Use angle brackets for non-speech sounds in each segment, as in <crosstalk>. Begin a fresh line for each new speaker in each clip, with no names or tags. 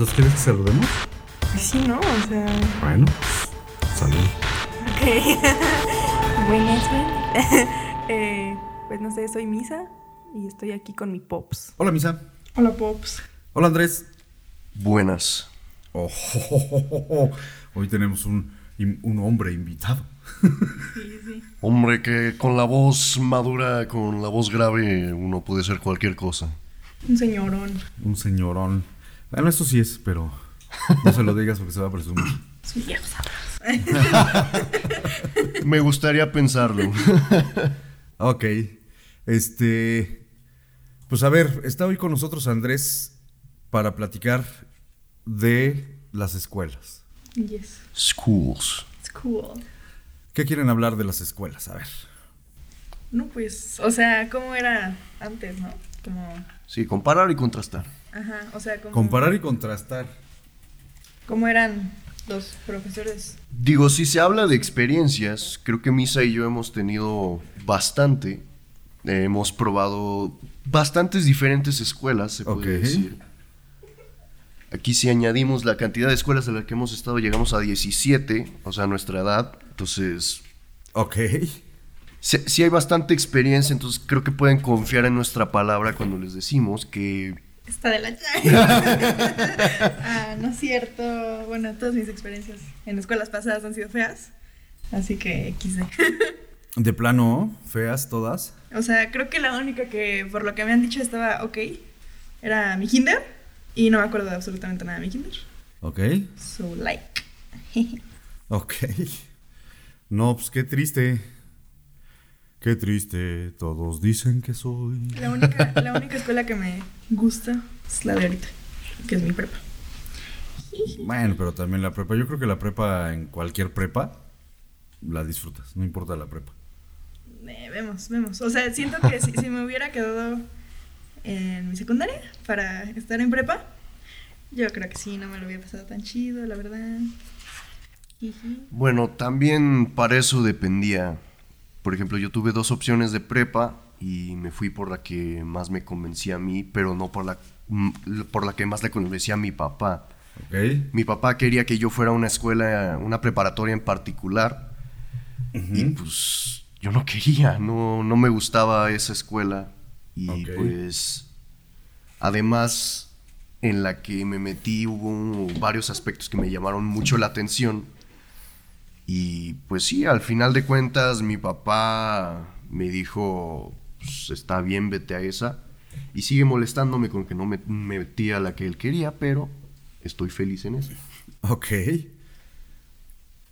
¿Entonces quieres que saludemos?
Pues sí, ¿no? O sea.
Bueno, salud.
Ok. <laughs> Buenas, buenas. <laughs> eh, pues no sé, soy Misa y estoy aquí con mi Pops.
Hola, Misa.
Hola, Pops.
Hola, Andrés.
Buenas.
Oh, <laughs> Hoy tenemos un, un hombre invitado.
Sí, sí.
Hombre que con la voz madura, con la voz grave, uno puede ser cualquier cosa.
Un señorón.
Un señorón. Bueno, eso sí es, pero no se lo digas porque se va a presumir.
Es un viejo sabroso.
Me gustaría pensarlo. <laughs>
Ok. Este. Pues a ver, está hoy con nosotros Andrés para platicar de las escuelas.
Yes.
Schools.
It's cool.
¿Qué quieren hablar de las escuelas? A ver.
No, pues, o sea, ¿cómo era antes, no? Como.
Sí, comparar y contrastar.
Ajá, o sea, como.
Comparar y contrastar.
¿Cómo eran los profesores?
Digo, si se habla de experiencias, creo que Misa y yo hemos tenido bastante. Eh, hemos probado bastantes diferentes escuelas, se puede decir. Aquí si añadimos la cantidad de escuelas a las que hemos estado, llegamos a 17, o sea, nuestra edad. Entonces,
Ok.
Sí, sí hay bastante experiencia, entonces creo que pueden confiar en nuestra palabra cuando les decimos que
Está de la <laughs> Ah, no es cierto. Bueno, todas mis experiencias en escuelas pasadas han sido feas. Así que XD. <laughs>
De plano, feas todas.
O sea, creo que la única que, por lo que me han dicho, estaba ok era mi kinder. Y no me acuerdo de absolutamente nada de mi kinder.
Ok.
So, like. <laughs>
Ok. No, pues qué triste. Qué triste. Todos dicen que soy.
La única, la única escuela que me gusta es la de ahorita, que es mi prepa.
Bueno, pero también la prepa. Yo creo que la prepa, en cualquier prepa, la disfrutas. No importa la prepa.
Eh, vemos, vemos. O sea, siento que si, si me hubiera quedado en mi secundaria para estar en prepa, yo creo que sí, no me lo hubiera pasado tan chido, la verdad.
Bueno, también para eso dependía. Por ejemplo, yo tuve dos opciones de prepa y me fui por la que más me convencía a mí, pero no por la, mm, por la que más le convencía a mi papá.
Ok.
Mi papá quería que yo fuera a una escuela, una preparatoria en particular, y pues yo no quería, no, no me gustaba esa escuela. Y
Ok.
pues, además, en la que me metí hubo varios aspectos que me llamaron mucho la atención. Y pues sí, al final de cuentas mi papá me dijo, "Pues, está bien, vete a esa. Y sigue molestándome con que no me, me metí a la que él quería, pero estoy feliz en eso.
Ok.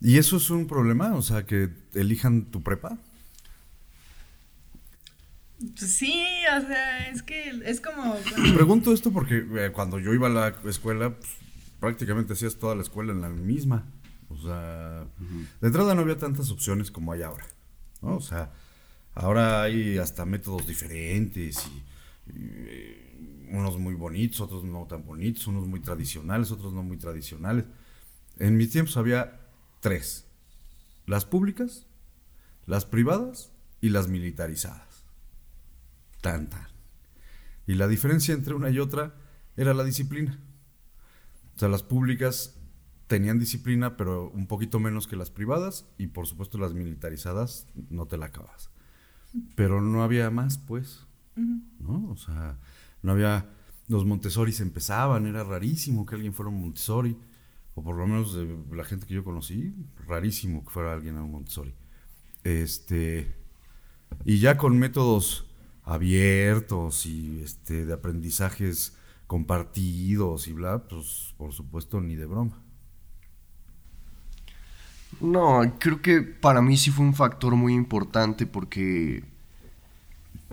¿Y eso es un problema? O sea, que elijan tu prepa.
Pues sí, o sea, es que es como... <clears throat>
Pregunto esto porque eh, cuando yo iba a la escuela, pues, prácticamente hacías toda la escuela en la misma. O sea, de entrada no había tantas opciones como hay ahora. ¿no? O sea, ahora hay hasta métodos diferentes y, y, eh, unos muy bonitos, otros no tan bonitos, unos muy tradicionales, otros no muy tradicionales. En mis tiempos había tres. Las públicas, las privadas y las militarizadas. Tan, tan. Y la diferencia entre una y otra era la disciplina. O sea, las públicas tenían disciplina, pero un poquito menos que las privadas, y por supuesto las militarizadas no te la acabas. Pero no había más, pues. ¿no? O sea, no había... Los Montessoris empezaban, era rarísimo que alguien fuera un Montessori, o por lo menos de la gente que yo conocí, rarísimo que fuera alguien a un Montessori. Este, y ya con métodos abiertos y este, de aprendizajes compartidos y bla, pues por supuesto ni de broma.
No, creo que para mí sí fue un factor muy importante porque,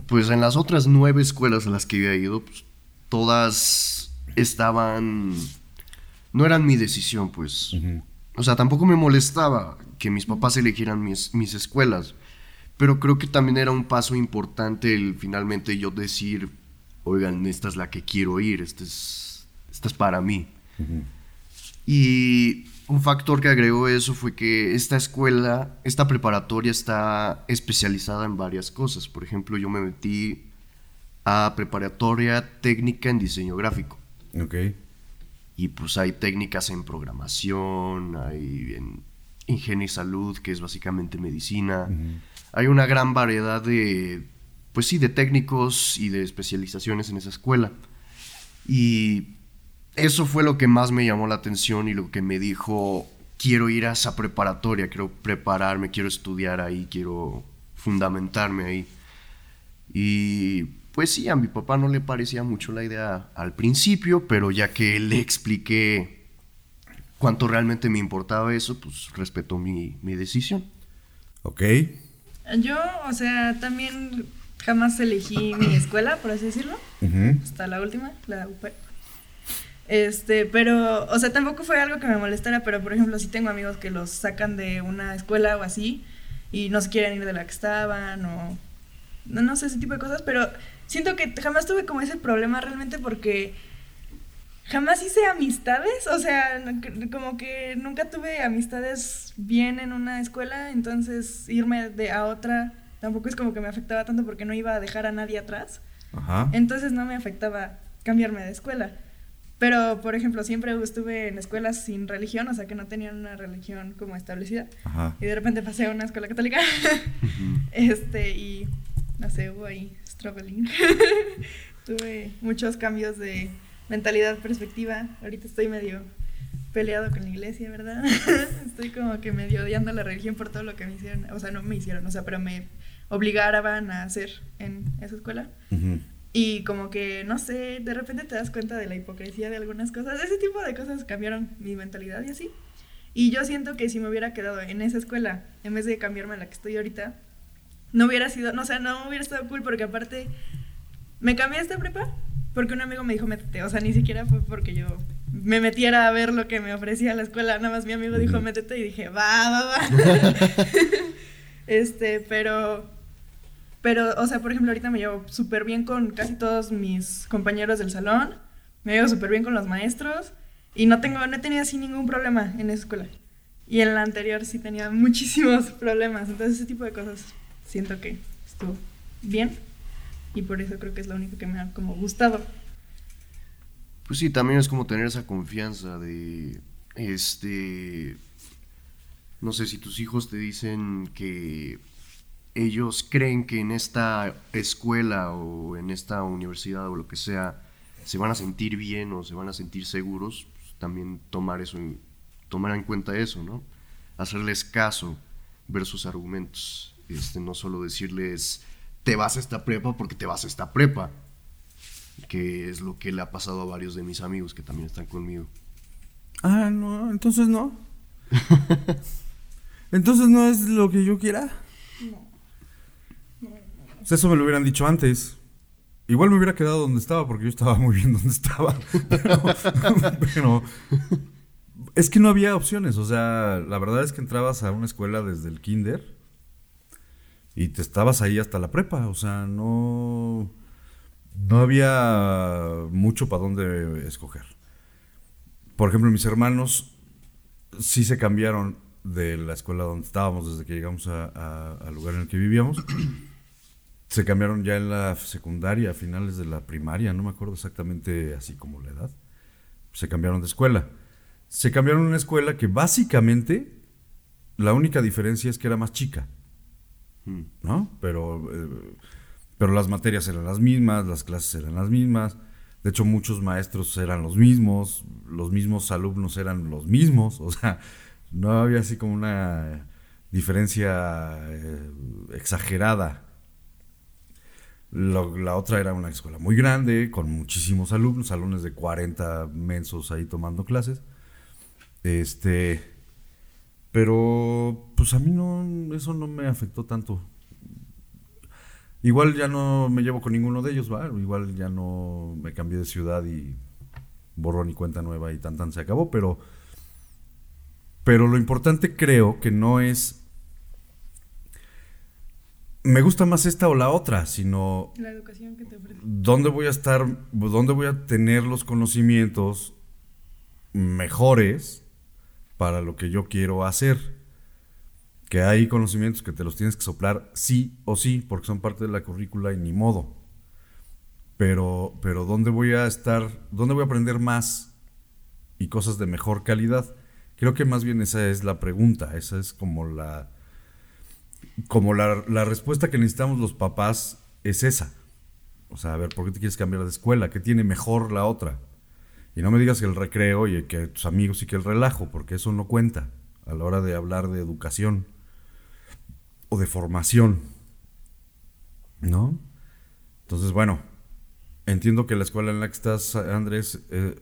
pues en las otras nueve escuelas a las que había ido, pues, todas estaban, no eran mi decisión, pues. O sea, tampoco me molestaba que mis papás eligieran mis, mis escuelas, pero creo que también era un paso importante el finalmente yo decir, oigan, esta es la que quiero ir, esta es, esta es para mí. Y un factor que agregó eso fue que esta escuela, esta preparatoria está especializada en varias cosas. Por ejemplo, yo me metí a preparatoria técnica en diseño gráfico.
Ok.
Y pues hay técnicas en programación, hay en ingenio y salud, que es básicamente medicina. Hay una gran variedad de, pues sí, de técnicos y de especializaciones en esa escuela. Y eso fue lo que más me llamó la atención y lo que me dijo, quiero ir a esa preparatoria, quiero prepararme, quiero estudiar ahí, quiero fundamentarme ahí. Y pues sí, a mi papá no le parecía mucho la idea al principio, pero ya que le expliqué cuánto realmente me importaba eso, pues respetó mi, decisión.
Ok.
Yo, o sea, también jamás elegí mi escuela, por así decirlo. Hasta la última, la UP. Este, pero, o sea, tampoco fue algo que me molestara, pero por ejemplo, si tengo amigos que los sacan de una escuela o así y no se quieren ir de la que estaban o no, no sé, ese tipo de cosas, pero siento que jamás tuve como ese problema realmente porque jamás hice amistades, o sea, como que nunca tuve amistades bien en una escuela, entonces irme de a otra tampoco es como que me afectaba tanto porque no iba a dejar a nadie atrás. Ajá. Entonces no me afectaba cambiarme de escuela. Pero, por ejemplo, siempre estuve en escuelas sin religión, o sea, que no tenían una religión como establecida. Y de repente pasé a una escuela católica. <laughs> Este, y no sé, hubo ahí struggling. <laughs> Tuve muchos cambios de mentalidad, perspectiva. Ahorita estoy medio peleado con la iglesia, ¿verdad? <laughs> estoy como que medio odiando la religión por todo lo que me hicieron. O sea, no me hicieron, o sea, pero me obligaban a hacer en esa escuela. Y como que, no sé, de repente te das cuenta de la hipocresía de algunas cosas. Ese tipo de cosas cambiaron mi mentalidad y así. Y yo siento que si me hubiera quedado en esa escuela, en vez de cambiarme a la que estoy ahorita, no hubiera sido, no, o sea, no hubiera estado cool porque aparte me cambié a esta prepa porque un amigo me dijo métete, o sea, ni siquiera fue porque yo me metiera a ver lo que me ofrecía la escuela, nada más mi amigo dijo métete y dije, va, va, va. <laughs> <laughs> este, pero pero, o sea, por ejemplo, ahorita me llevo súper bien con casi todos mis compañeros del salón. Me llevo súper bien con los maestros. Y no tengo, no he tenido así ningún problema en esa escuela. Y en la anterior sí tenía muchísimos <laughs> problemas. Entonces ese tipo de cosas siento que estuvo bien. Y por eso creo que es lo único que me ha como gustado.
Pues sí, también es como tener esa confianza de, este, no sé, si tus hijos te dicen que ellos creen que en esta escuela o en esta universidad o lo que sea se van a sentir bien o se van a sentir seguros, pues, también tomar eso, tomar en cuenta eso, ¿no? Hacerles caso, ver sus argumentos, este, no solo decirles te vas a esta prepa porque te vas a esta prepa, que es lo que le ha pasado a varios de mis amigos que también están conmigo.
Ah, no, entonces no. <laughs> entonces no es lo que yo quiera. No. Pues eso me lo hubieran dicho antes. Igual me hubiera quedado donde estaba porque yo estaba muy bien donde estaba. <laughs> Pero, es que no había opciones. O sea, la verdad es que entrabas a una escuela desde el kinder y te estabas ahí hasta la prepa. O sea, no, no había mucho para dónde escoger. Por ejemplo, mis hermanos sí se cambiaron de la escuela donde estábamos desde que llegamos al lugar en el que vivíamos se cambiaron ya en la secundaria, a finales de la primaria, no me acuerdo exactamente así como la edad. Se cambiaron de escuela. Se cambiaron a una escuela que básicamente la única diferencia es que era más chica. Hmm. ¿No? Pero, eh, pero las materias eran las mismas, las clases eran las mismas. De hecho, muchos maestros eran los mismos, los mismos alumnos eran los mismos. <laughs> O sea, no había así como una diferencia eh, exagerada la otra era una escuela muy grande, con muchísimos alumnos, salones de 40 mensos ahí tomando clases. Este. Pero, pues a mí no, eso no me afectó tanto. Igual ya no me llevo con ninguno de ellos, ¿va? Igual ya no me cambié de ciudad y borrón y cuenta nueva y tan tan se acabó, pero. Pero lo importante creo que no es me gusta más esta o la otra, sino...
La educación que te ofrece.
¿Dónde voy a estar, dónde voy a tener los conocimientos mejores para lo que yo quiero hacer? Que hay conocimientos que te los tienes que soplar sí o sí, porque son parte de la currícula y ni modo. Pero, pero ¿dónde voy a estar, dónde voy a aprender más y cosas de mejor calidad. Creo que más bien esa es la pregunta, esa es como la como la, la respuesta que necesitamos los papás es esa. O sea, a ver, ¿por qué te quieres cambiar de escuela? ¿Qué tiene mejor la otra? Y no me digas que el recreo y que tus amigos y que el relajo, porque eso no cuenta a la hora de hablar de educación o de formación. ¿No? Entonces, bueno, entiendo que la escuela en la que estás, Andrés, eh,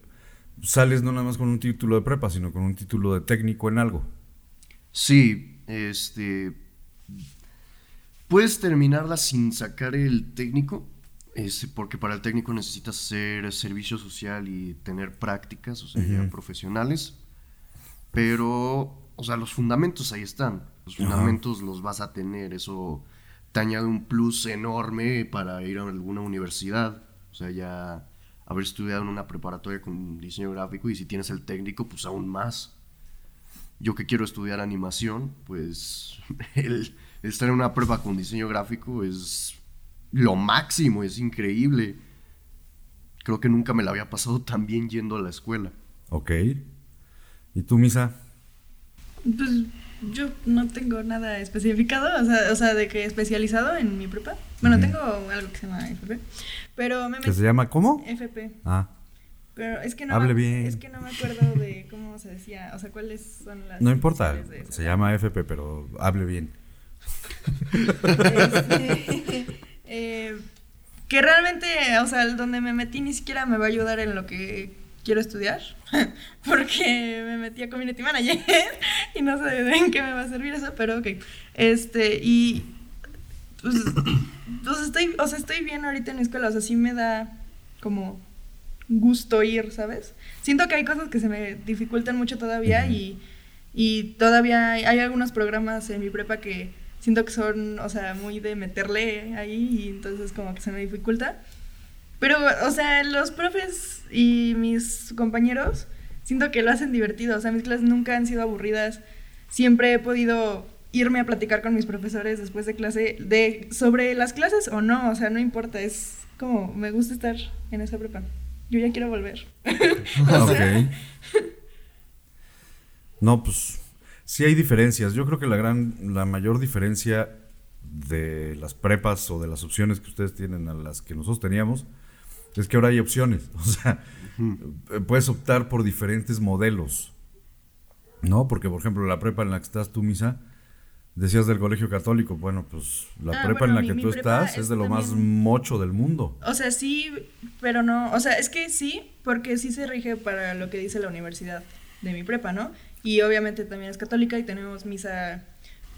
sales no nada más con un título de prepa, sino con un título de técnico en algo.
Sí, este... Puedes terminarla sin sacar el técnico, este, porque para el técnico necesitas hacer servicio social y tener prácticas, o sea, profesionales. Pero, o sea, los fundamentos ahí están. Los fundamentos los vas a tener. Eso te añade un plus enorme para ir a alguna universidad. O sea, ya haber estudiado en una preparatoria con diseño gráfico y si tienes el técnico, pues aún más. Yo que quiero estudiar animación, pues <laughs> el estar en una prueba con diseño gráfico es lo máximo, es increíble. Creo que nunca me la había pasado tan bien yendo a la escuela.
Ok. ¿Y tú, Misa?
Pues yo no tengo nada especificado, o sea, o sea, de que especializado en mi prepa. Bueno, tengo algo que se llama FP, pero me
¿Que se llama cómo?
FP.
Ah.
Pero es que no
Hable
me,
bien.
es que no me acuerdo de cómo se decía, o sea, cuáles son las
No importa,
de
se llama FP, pero hable bien. <laughs>
Este, eh, que realmente, o sea, donde me metí ni siquiera me va a ayudar en lo que quiero estudiar, <laughs> porque me metí a Community Manager <laughs> y no sé en qué me va a servir eso, pero ok. Este, y pues, pues estoy, o sea, estoy bien ahorita en la escuela, o sea, sí me da como gusto ir, ¿sabes? Siento que hay cosas que se me dificultan mucho todavía y, y todavía hay, hay algunos programas en mi prepa que siento que son, o sea, muy de meterle ahí y entonces como que se me dificulta. Pero, o sea, los profes y mis compañeros siento que lo hacen divertido, o sea, mis clases nunca han sido aburridas. Siempre he podido irme a platicar con mis profesores después de clase de sobre las clases o no, o sea, no importa, es como me gusta estar en esa prepa. Yo ya quiero volver. <laughs> O sea,
Ok. <laughs> No, pues sí hay diferencias. Yo creo que la gran, la mayor diferencia de las prepas o de las opciones que ustedes tienen a las que nosotros teníamos es que ahora hay opciones. <laughs> O sea, eh, puedes optar por diferentes modelos. ¿No? Porque, por ejemplo, la prepa en la que estás tú, Misa, decías del colegio católico. Bueno, pues la
Ah,
prepa
bueno,
en la
mi-
que
mi
tú estás es
es
de lo más mocho del mundo.
O sea, sí, pero no. O sea, es que sí, porque sí se rige para lo que dice la universidad de mi prepa, ¿no? Y obviamente también es católica y tenemos misa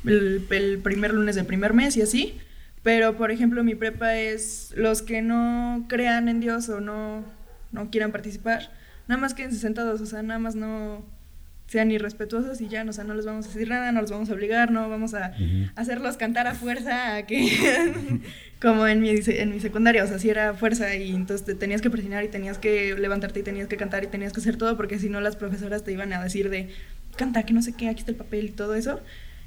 el, el primer lunes del primer mes y así. Pero, por ejemplo, mi prepa es los que no crean en Dios o no, no quieran participar, nada más quédense sentados, o sea, nada más no sean irrespetuosos y ya, o sea, no les vamos a decir nada, no los vamos a obligar, no vamos a
Ujú.
hacerlos cantar a fuerza, a que <laughs> como en mi, en mi secundaria, o sea, sí era fuerza y entonces te tenías que presionar y tenías que levantarte y tenías que cantar y tenías que hacer todo porque si no las profesoras te iban a decir de canta, que no sé qué, aquí está el papel y todo eso.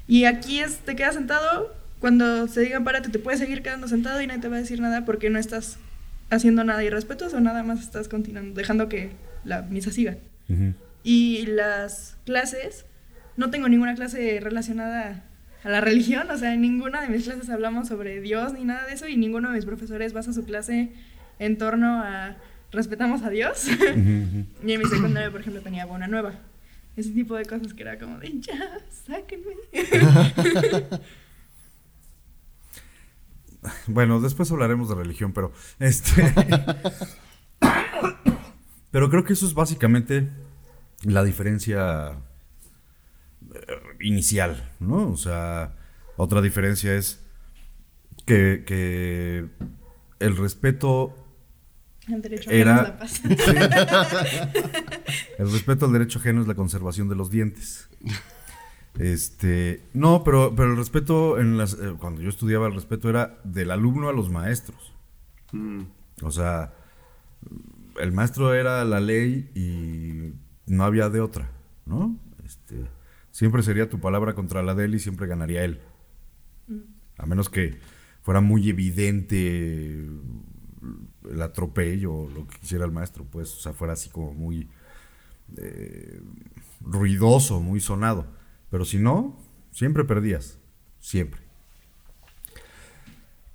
Y aquí es, te quedas sentado, cuando se digan párate te puedes seguir quedando sentado y nadie te va a decir nada porque no estás haciendo nada irrespetuoso, nada más estás continuando, dejando que la misa siga. Y las clases, no tengo ninguna clase relacionada a la religión, o sea, en ninguna de mis clases hablamos sobre Dios ni nada de eso y ninguno de mis profesores basa su clase en torno a respetamos a Dios. <laughs> Y en mi secundaria, por ejemplo, tenía Buena Nueva. Ese tipo de cosas que era como de ya, sáquenme. <laughs>
Bueno, después hablaremos de religión, pero este. <laughs> pero creo que eso es básicamente la diferencia eh, inicial, ¿no? O sea, otra diferencia es que, que el respeto,
El derecho a
Era-
la paz. <laughs>
el respeto al derecho ajeno es la conservación de los dientes. Este, no, pero, pero el respeto en las, eh, cuando yo estudiaba el respeto era del alumno a los maestros.
Mm,
O sea, el maestro era la ley y no había de otra, ¿no? Este, siempre sería tu palabra contra la de él y siempre ganaría él. A menos que fuera muy evidente el atropello o lo que quisiera el maestro, pues, o sea, fuera así como muy eh, ruidoso, muy sonado. Pero si no, siempre perdías. Siempre.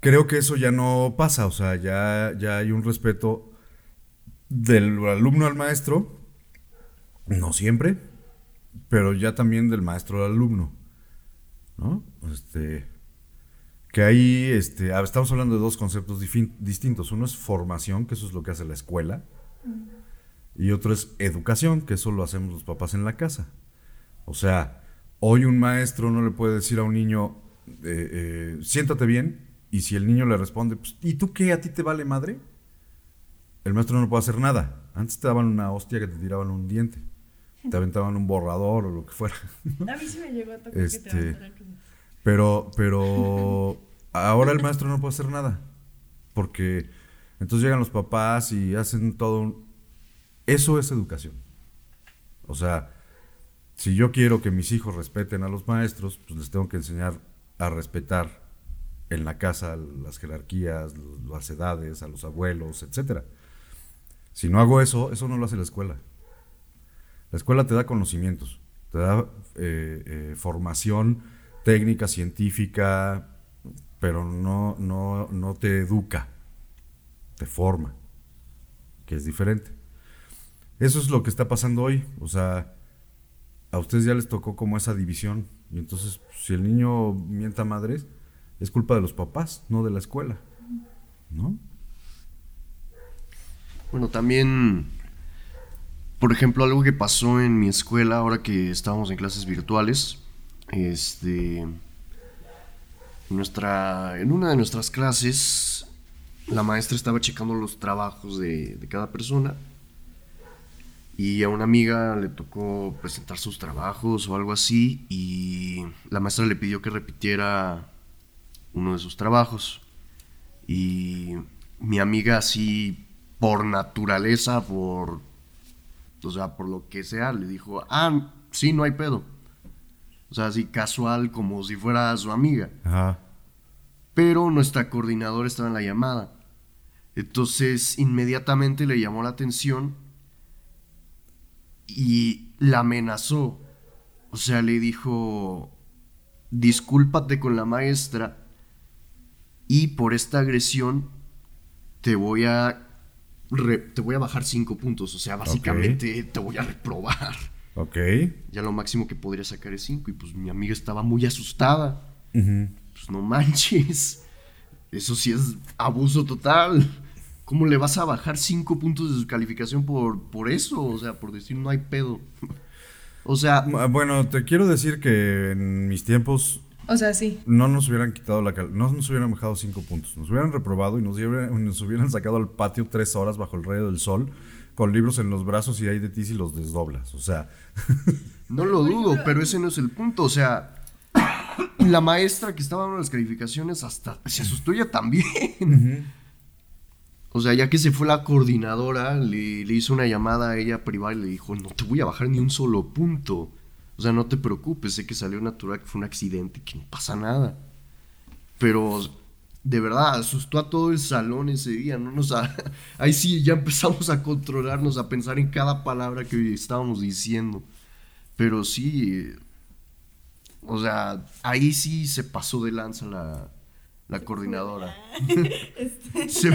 Creo que eso ya no pasa, o sea, ya, ya hay un respeto del alumno al maestro, no siempre, pero ya también del maestro al alumno, ¿no? Este, que ahí este, estamos hablando de dos conceptos distintos. Uno es formación, que eso es lo que hace la escuela, y otro es educación, que eso lo hacemos los papás en la casa. O sea, hoy un maestro no le puede decir a un niño, eh, eh, siéntate bien, y si el niño le responde, pues, ¿y tú qué? ¿A ti te vale madre? El maestro no puede hacer nada. Antes te daban una hostia que te tiraban un diente. Te aventaban un borrador o lo que fuera.
A mí sí me llegó a tocar que te este,
Pero, pero ahora el maestro no puede hacer nada. Porque entonces llegan los papás y hacen todo Eso es educación. O sea, si yo quiero que mis hijos respeten a los maestros, pues les tengo que enseñar a respetar en la casa las jerarquías, las edades, a los abuelos, etc. Si no hago eso, eso no lo hace la escuela. La escuela te da conocimientos, te da eh, eh, formación técnica, científica, pero no, no, no te educa, te forma, que es diferente. Eso es lo que está pasando hoy. O sea, a ustedes ya les tocó como esa división. Y entonces, si el niño mienta madres, es culpa de los papás, no de la escuela. ¿No?
Bueno, también, por ejemplo, algo que pasó en mi escuela ahora que estábamos en clases virtuales, este, nuestra, en una de nuestras clases, la maestra estaba checando los trabajos de, de cada persona y a una amiga le tocó presentar sus trabajos o algo así y la maestra le pidió que repitiera uno de sus trabajos. Y mi amiga así, por naturaleza, por, o sea, por lo que sea, le dijo, ah, sí, no hay pedo. O sea, así casual, como si fuera su amiga. Pero nuestra coordinadora estaba en la llamada. Entonces, inmediatamente le llamó la atención y la amenazó. O sea, le dijo, discúlpate con la maestra y por esta agresión te voy a te voy a bajar cinco puntos, o sea, básicamente te voy a reprobar.
Ok.
Ya lo máximo que podría sacar es cinco y pues mi amiga estaba muy asustada. Pues no manches. Eso sí es abuso total. ¿Cómo le vas a bajar cinco puntos de su calificación por, por eso? O sea, por decir no hay pedo. <laughs> o sea...
Bueno, te quiero decir que en mis tiempos
o sea, sí.
No nos hubieran quitado la no nos hubieran bajado cinco puntos. Nos hubieran reprobado y nos hubieran, nos hubieran sacado al patio tres horas bajo el rayo del sol con libros en los brazos y ahí de ti si los desdoblas. O sea.
no lo dudo, pero ese no es el punto. O sea, <coughs> la maestra que estaba dando las calificaciones hasta se asustó ella también. O sea, ya que se fue la coordinadora, le, le hizo una llamada a ella privada y le dijo, no te voy a bajar ni un solo punto. O sea, no te preocupes, sé que salió natural, que fue un accidente, que no pasa nada. Pero de verdad, asustó a todo el salón ese día, no nos <laughs> ahí sí ya empezamos a controlarnos, a pensar en cada palabra que estábamos diciendo. Pero sí, o sea, ahí sí se pasó de lanza la, la coordinadora. <laughs> Este.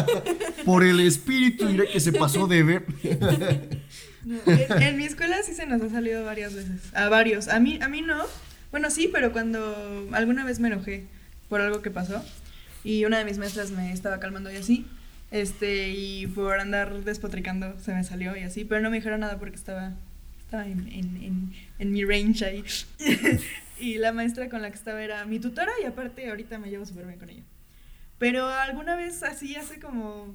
<laughs> por el espíritu diré que se pasó de ver.
en, mi escuela sí se nos ha salido varias veces. A varios. A mí, a mí no. Bueno, sí, pero cuando alguna vez me enojé por algo que pasó y una de mis maestras me estaba calmando y así, este, y por andar despotricando se me salió y así, pero no me dijeron nada porque estaba, estaba en, en, en, mi range ahí. <laughs> y la maestra con la que estaba era mi tutora y aparte ahorita me llevo súper bien con ella. Pero alguna vez así, hace como,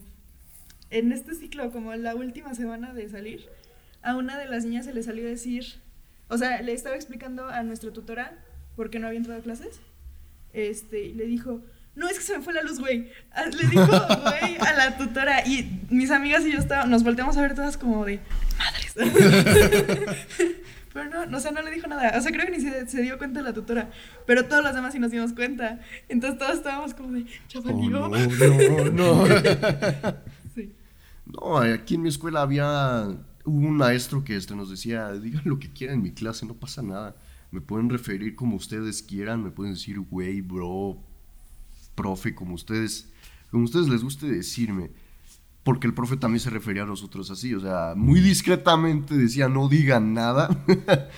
en este ciclo, como la última semana de salir, a una de las niñas se le salió decir, o sea, le estaba explicando a nuestra tutora por qué no había entrado clases. Este, y le dijo, no, es que se me fue la luz, güey. Ah, le dijo, güey, a la tutora. Y mis amigas y yo estábamos, nos volteamos a ver todas como de, madres. <laughs> Pero no, o sea, no le dijo nada. O sea, creo que ni se, se, dio cuenta la tutora. Pero todos los demás sí nos dimos cuenta. Entonces todos estábamos como de, chavalío. Oh, no, no,
no. <laughs> sí. No, aquí en mi escuela había hubo un maestro que este nos decía, digan lo que quieran en mi clase, no pasa nada. Me pueden referir como ustedes quieran, me pueden decir güey, bro, profe, como ustedes, como ustedes les guste decirme. Porque el profe también se refería a nosotros así, o sea, muy discretamente decía, no digan nada. <laughs>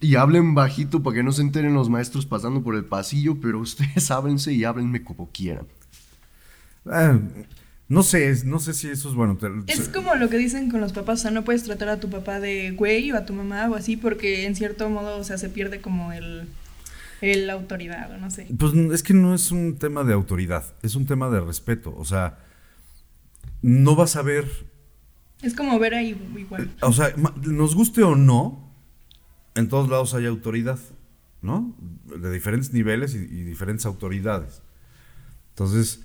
y hablen bajito para que no se enteren los maestros pasando por el pasillo, pero <laughs> ustedes háblense y háblenme como quieran.
Ah, no sé, no sé si eso es bueno.
Es como lo que dicen con los papás, o sea, no puedes tratar a tu papá de güey o a tu mamá o así porque en cierto modo, o sea, se pierde como el, el autoridad o no sé.
Pues es que no es un tema de autoridad, es un tema de respeto, o sea, no vas a ver...
Es como ver ahí igual.
O sea, nos guste o no, en todos lados hay autoridad, ¿no? De diferentes niveles y, y diferentes autoridades. Entonces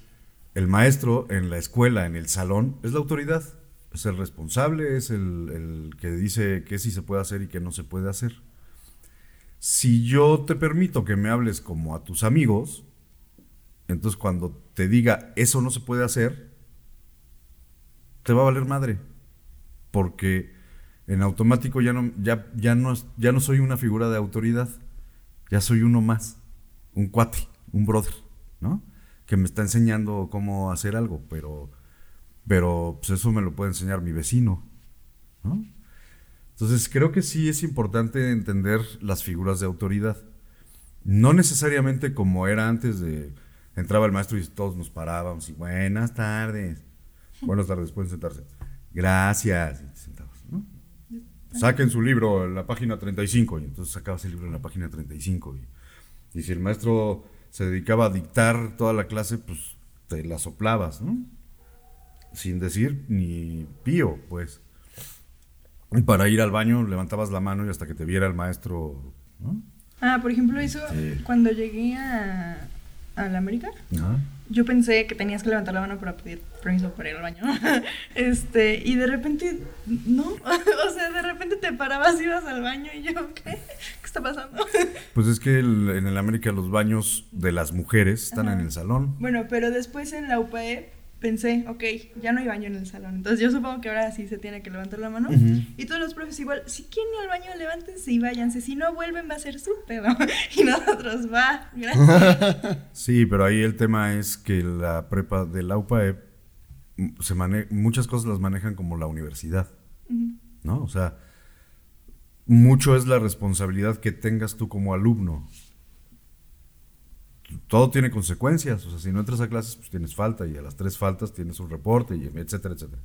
el maestro en la escuela, en el salón, es la autoridad, es el responsable, es el, que dice qué sí se puede hacer y qué no se puede hacer. Si yo te permito que me hables como a tus amigos, entonces cuando te diga eso no se puede hacer, te va a valer madre. Porque en automático ya no, ya, no, ya no soy una figura de autoridad, ya soy uno más, un cuate, un brother, ¿no? Que me está enseñando cómo hacer algo, pero, pero pues eso me lo puede enseñar mi vecino. Entonces creo que sí es importante entender las figuras de autoridad. No necesariamente como era antes de entraba el maestro y todos nos parábamos y buenas tardes. <laughs> Buenas tardes, pueden sentarse. Gracias. Saquen su libro en la página 35 y entonces sacabas el libro en la página 35 y, y si el maestro se dedicaba a dictar toda la clase, pues te la soplabas, ¿no? Sin decir ni pío, pues. Y para ir al baño levantabas la mano y hasta que te viera el maestro, ¿no?
Ah, por ejemplo, eso cuando llegué a, a la América. Yo pensé que tenías que levantar la mano para pedir permiso para ir al baño. <laughs> este, y de repente, no. <laughs> o sea, de repente te parabas, ibas al baño y yo, ¿qué? ¿Qué está pasando? <laughs>
pues es que en el América los baños de las mujeres están en el salón.
Bueno, pero después en la UPE pensé, ok, ya no hay baño en el salón. Entonces yo supongo que ahora sí se tiene que levantar la mano. Y todos los profes igual, si quieren ir al baño, levántense y váyanse. Si no vuelven, va a ser su pedo. <laughs> y nosotros, va, gracias. <laughs>
sí, pero ahí el tema es que la prepa de la UPAE, se muchas cosas las manejan como la universidad. ¿No? O sea, mucho es la responsabilidad que tengas tú como alumno todo tiene consecuencias. O sea, si no entras a clases, pues tienes falta y a las tres faltas tienes un reporte, y etcétera, etcétera.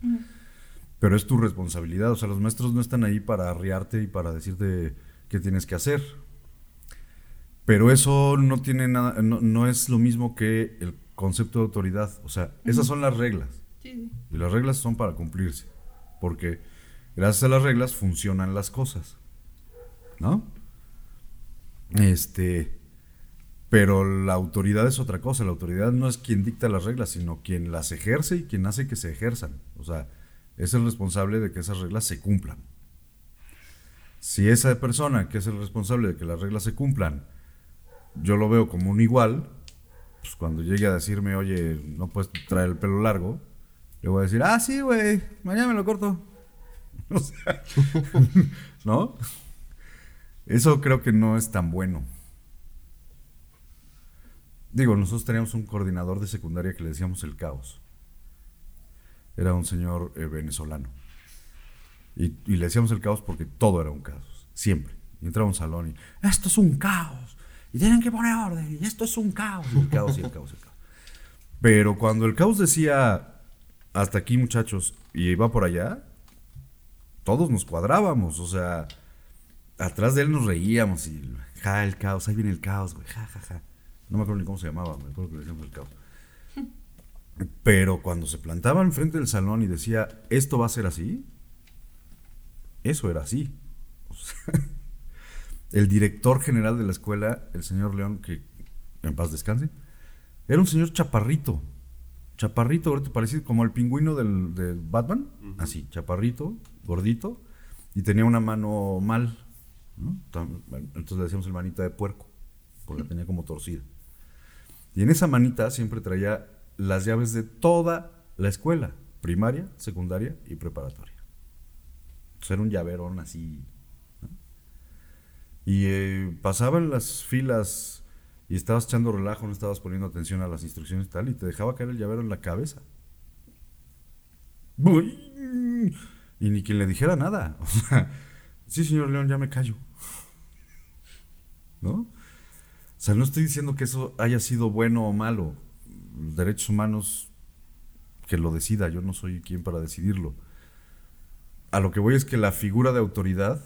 Pero es tu responsabilidad. O sea, los maestros no están ahí para arriarte y para decirte qué tienes que hacer. Pero eso no tiene nada, no, es lo mismo que el concepto de autoridad. O sea, esas son las reglas. Y las reglas son para cumplirse. Porque gracias a las reglas funcionan las cosas. ¿No? Este. Pero la autoridad es otra cosa. La autoridad no es quien dicta las reglas, sino quien las ejerce y quien hace que se ejerzan. O sea, es el responsable de que esas reglas se cumplan. Si esa persona que es el responsable de que las reglas se cumplan, yo lo veo como un igual, pues cuando llegue a decirme, oye, no puedes traer el pelo largo, le voy a decir, ah, sí, güey, mañana me lo corto. <laughs> O sea, <laughs> ¿no? Eso creo que no es tan bueno. Digo, nosotros teníamos un coordinador de secundaria que le decíamos el caos. Era un señor eh, venezolano. Y, le decíamos el caos porque todo era un caos, siempre. Y entraba un salón y, esto es un caos. Y tienen que poner orden. Y esto es un caos. Y el caos y el caos y el caos. Pero cuando el caos decía, hasta aquí muchachos, y iba por allá, todos nos cuadrábamos. O sea, atrás de él nos reíamos y, ja, el caos, ahí viene el caos, güey, ja, ja, ja. No me acuerdo ni cómo se llamaba, me acuerdo que le decíamos el caos. Pero cuando se plantaba enfrente del salón y decía, esto va a ser así, eso era así. <laughs> el director general de la escuela, el señor León, que en paz descanse, era un señor chaparrito. Chaparrito, ahorita parecido como el pingüino del, de Batman, así, chaparrito, gordito, y tenía una mano mal. Entonces le decíamos el manita de puerco, porque la <laughs> tenía como torcida. Y en esa manita siempre traía las llaves de toda la escuela, primaria, secundaria y preparatoria. Pues era un llaverón así. Y eh, pasaban las filas y estabas echando relajo, no estabas poniendo atención a las instrucciones y tal, y te dejaba caer el llavero en la cabeza. Y ni quien le dijera nada. <laughs> O sea, sí, señor León, ya me callo. <laughs> ¿No? O sea, no estoy diciendo que eso haya sido bueno o malo. Derechos humanos, que lo decida, yo no soy quien para decidirlo. A lo que voy es que la figura de autoridad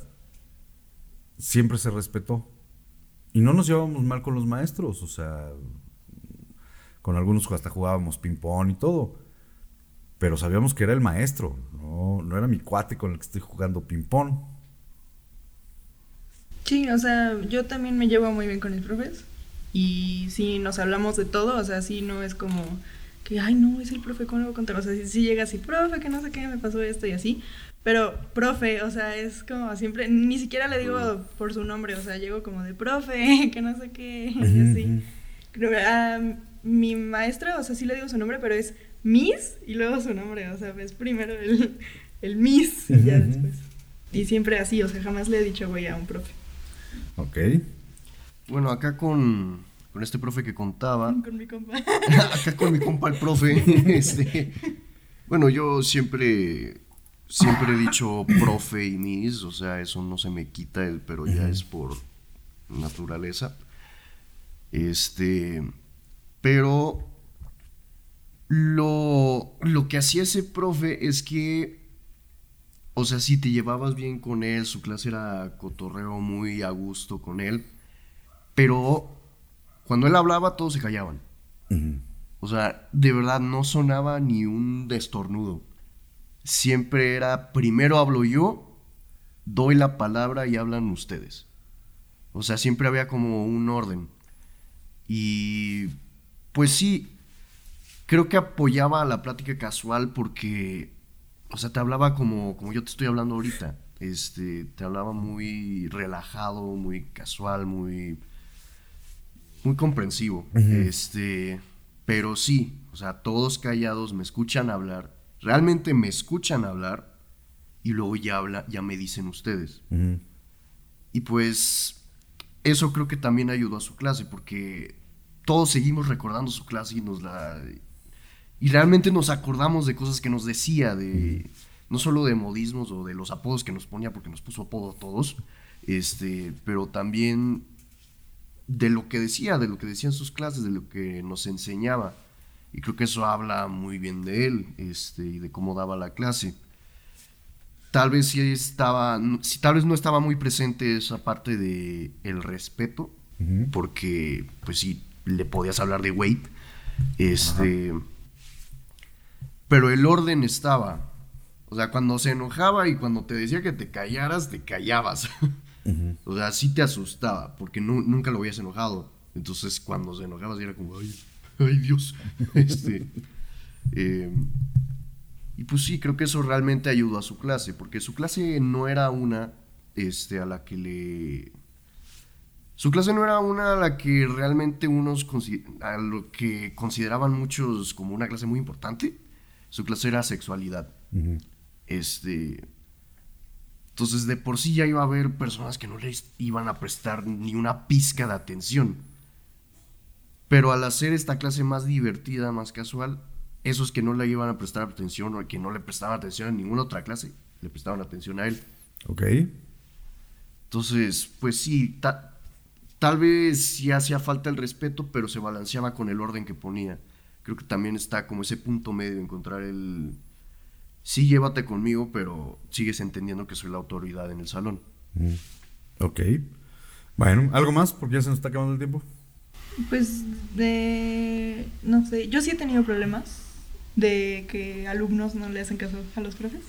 siempre se respetó. Y no nos llevábamos mal con los maestros, o sea, con algunos hasta jugábamos ping-pong y todo. Pero sabíamos que era el maestro, no, no era mi cuate con el que estoy jugando ping-pong.
Sí, o sea, yo también me llevo muy bien con mis profes. Y sí, nos hablamos de todo, o sea, sí, no es como que, ay, no, es el profe, ¿cómo le voy a contar? O sea, sí, llega así, profe, que no sé qué, me pasó esto y así. Pero, profe, o sea, es como siempre, ni siquiera le digo por su nombre, o sea, llego como de profe, <laughs> que no sé qué, <laughs> y así. A mi maestra, o sea, sí le digo su nombre, pero es Miss y luego su nombre, o sea, es primero el, el Miss y ya después. Y siempre así, o sea, jamás le he dicho güey a un profe.
Ok.
Bueno, acá con, con este profe que contaba.
Con mi compa. <laughs>
acá con mi compa el profe. <laughs> este, bueno, yo siempre siempre he dicho profe y mis, o sea, eso no se me quita, el, pero ya es por naturaleza. Este, pero lo, lo que hacía ese profe es que, o sea, si te llevabas bien con él, su clase era cotorreo muy a gusto con él, pero cuando él hablaba todos se callaban. O sea, de verdad no sonaba ni un destornudo. Siempre era, primero hablo yo, doy la palabra y hablan ustedes. O sea, siempre había como un orden. Y pues sí, creo que apoyaba a la plática casual porque, o sea, te hablaba como, como yo te estoy hablando ahorita. Este, te hablaba muy relajado, muy casual, muy, muy comprensivo. Este, pero sí, o sea, todos callados me escuchan hablar, realmente me escuchan hablar y luego ya habla, ya me dicen ustedes. Y pues eso creo que también ayudó a su clase porque todos seguimos recordando su clase y nos la y realmente nos acordamos de cosas que nos decía, de no solo de modismos o de los apodos que nos ponía, porque nos puso apodo a todos, este, pero también de lo que decía, de lo que decía en sus clases, de lo que nos enseñaba. Y creo que eso habla muy bien de él este, y de cómo daba la clase. Tal vez sí estaba, si tal vez no estaba muy presente esa parte de el respeto, porque pues sí, le podías hablar de weight, este, pero el orden estaba. O sea, cuando se enojaba y cuando te decía que te callaras, te callabas. <laughs> O sea, sí te asustaba, porque nunca lo habías enojado. Entonces, cuando se enojaba, era como, ay, ay Dios. <laughs> este, em, y pues sí, creo que eso realmente ayudó a su clase, porque su clase no era una este, a la que le... Su clase no era una a la que realmente unos, a lo que consideraban muchos como una clase muy importante su clase era sexualidad. Este. Entonces, de por sí ya iba a haber personas que no les iban a prestar ni una pizca de atención. Pero al hacer esta clase más divertida, más casual, esos que no le iban a prestar atención o que no le prestaban atención en ninguna otra clase, le prestaban atención a él.
Ok.
Entonces, pues sí, tal vez sí hacía falta el respeto, pero se balanceaba con el orden que ponía creo que también está como ese punto medio, encontrar el... Sí, llévate conmigo, pero sigues entendiendo que soy la autoridad en el salón.
Mm. Ok. Bueno, ¿algo más? Porque ya se nos está acabando el tiempo.
Pues de... No sé, yo sí he tenido problemas de que alumnos no le hacen caso a los profes.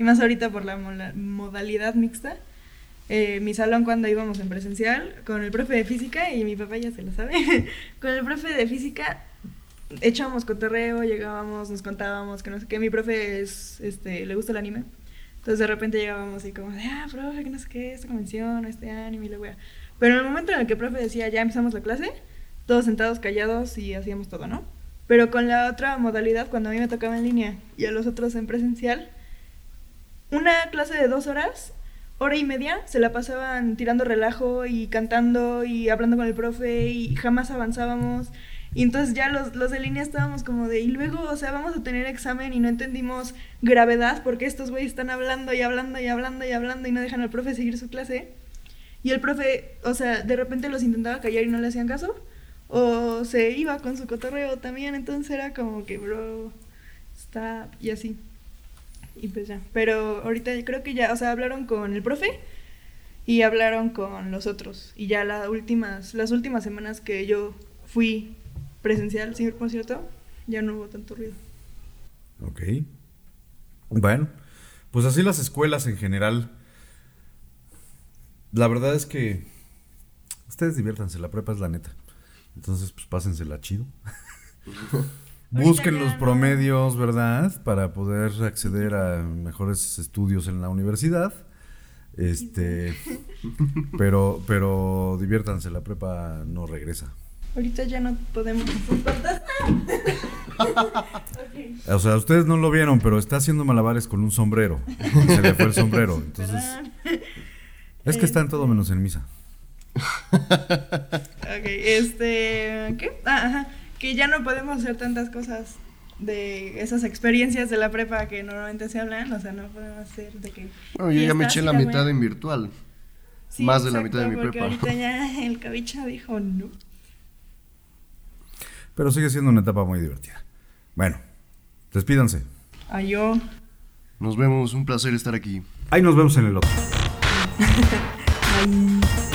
Y más ahorita por la modalidad mixta. Eh, mi salón cuando íbamos en presencial con el profe de física, y mi papá ya se lo sabe, <laughs> con el profe de física echábamos cotorreo, llegábamos, nos contábamos que no sé qué. Mi profe es, este, le gusta el anime. Entonces de repente llegábamos y como de, ah, profe, que no sé qué, esta convención, este anime y la wea. Pero en el momento en el que el profe decía, ya empezamos la clase, todos sentados callados y hacíamos todo, ¿no? Pero con la otra modalidad, cuando a mí me tocaba en línea y a los otros en presencial, una clase de dos horas, hora y media, se la pasaban tirando relajo y cantando y hablando con el profe y jamás avanzábamos. Y entonces ya los, los de línea estábamos como de, y luego, o sea, vamos a tener examen y no entendimos gravedad porque estos güeyes están hablando y hablando y hablando y hablando y no dejan al profe seguir su clase. Y el profe, o sea, de repente los intentaba callar y no le hacían caso. O se iba con su cotorreo también, entonces era como que, bro, está y así. Y pues ya. Pero ahorita creo que ya, o sea, hablaron con el profe y hablaron con los otros. Y ya las últimas, las últimas semanas que yo fui presencial, señor concierto, ya no hubo tanto ruido.
Ok. Bueno, pues así las escuelas en general. La verdad es que ustedes diviértanse, la prepa es la neta. Entonces, pues pásensela chido. <laughs> Busquen los promedios, ¿verdad? Para poder acceder a mejores estudios en la universidad. Este, <laughs> pero, pero diviértanse, la prepa no regresa.
Ahorita ya no podemos soportar. <laughs> Ok,
O sea, ustedes no lo vieron, pero está haciendo malabares con un sombrero. Se le fue el sombrero. Entonces, es que está en todo menos en misa. <laughs>
Ok, este. ¿Qué? Ah, ajá. Que ya no podemos hacer tantas cosas de esas experiencias de la prepa que normalmente se hablan. O sea, no podemos hacer de que.
Bueno, yo ya me eché la mitad en virtual.
Sí,
más de la mitad de mi
porque
prepa.
Ahorita ya el cabicha dijo no.
Pero sigue siendo una etapa muy divertida. Bueno, despídanse.
Ay, yo.
Nos vemos, un placer estar aquí.
Ahí nos vemos en el otro. <laughs>
Ay.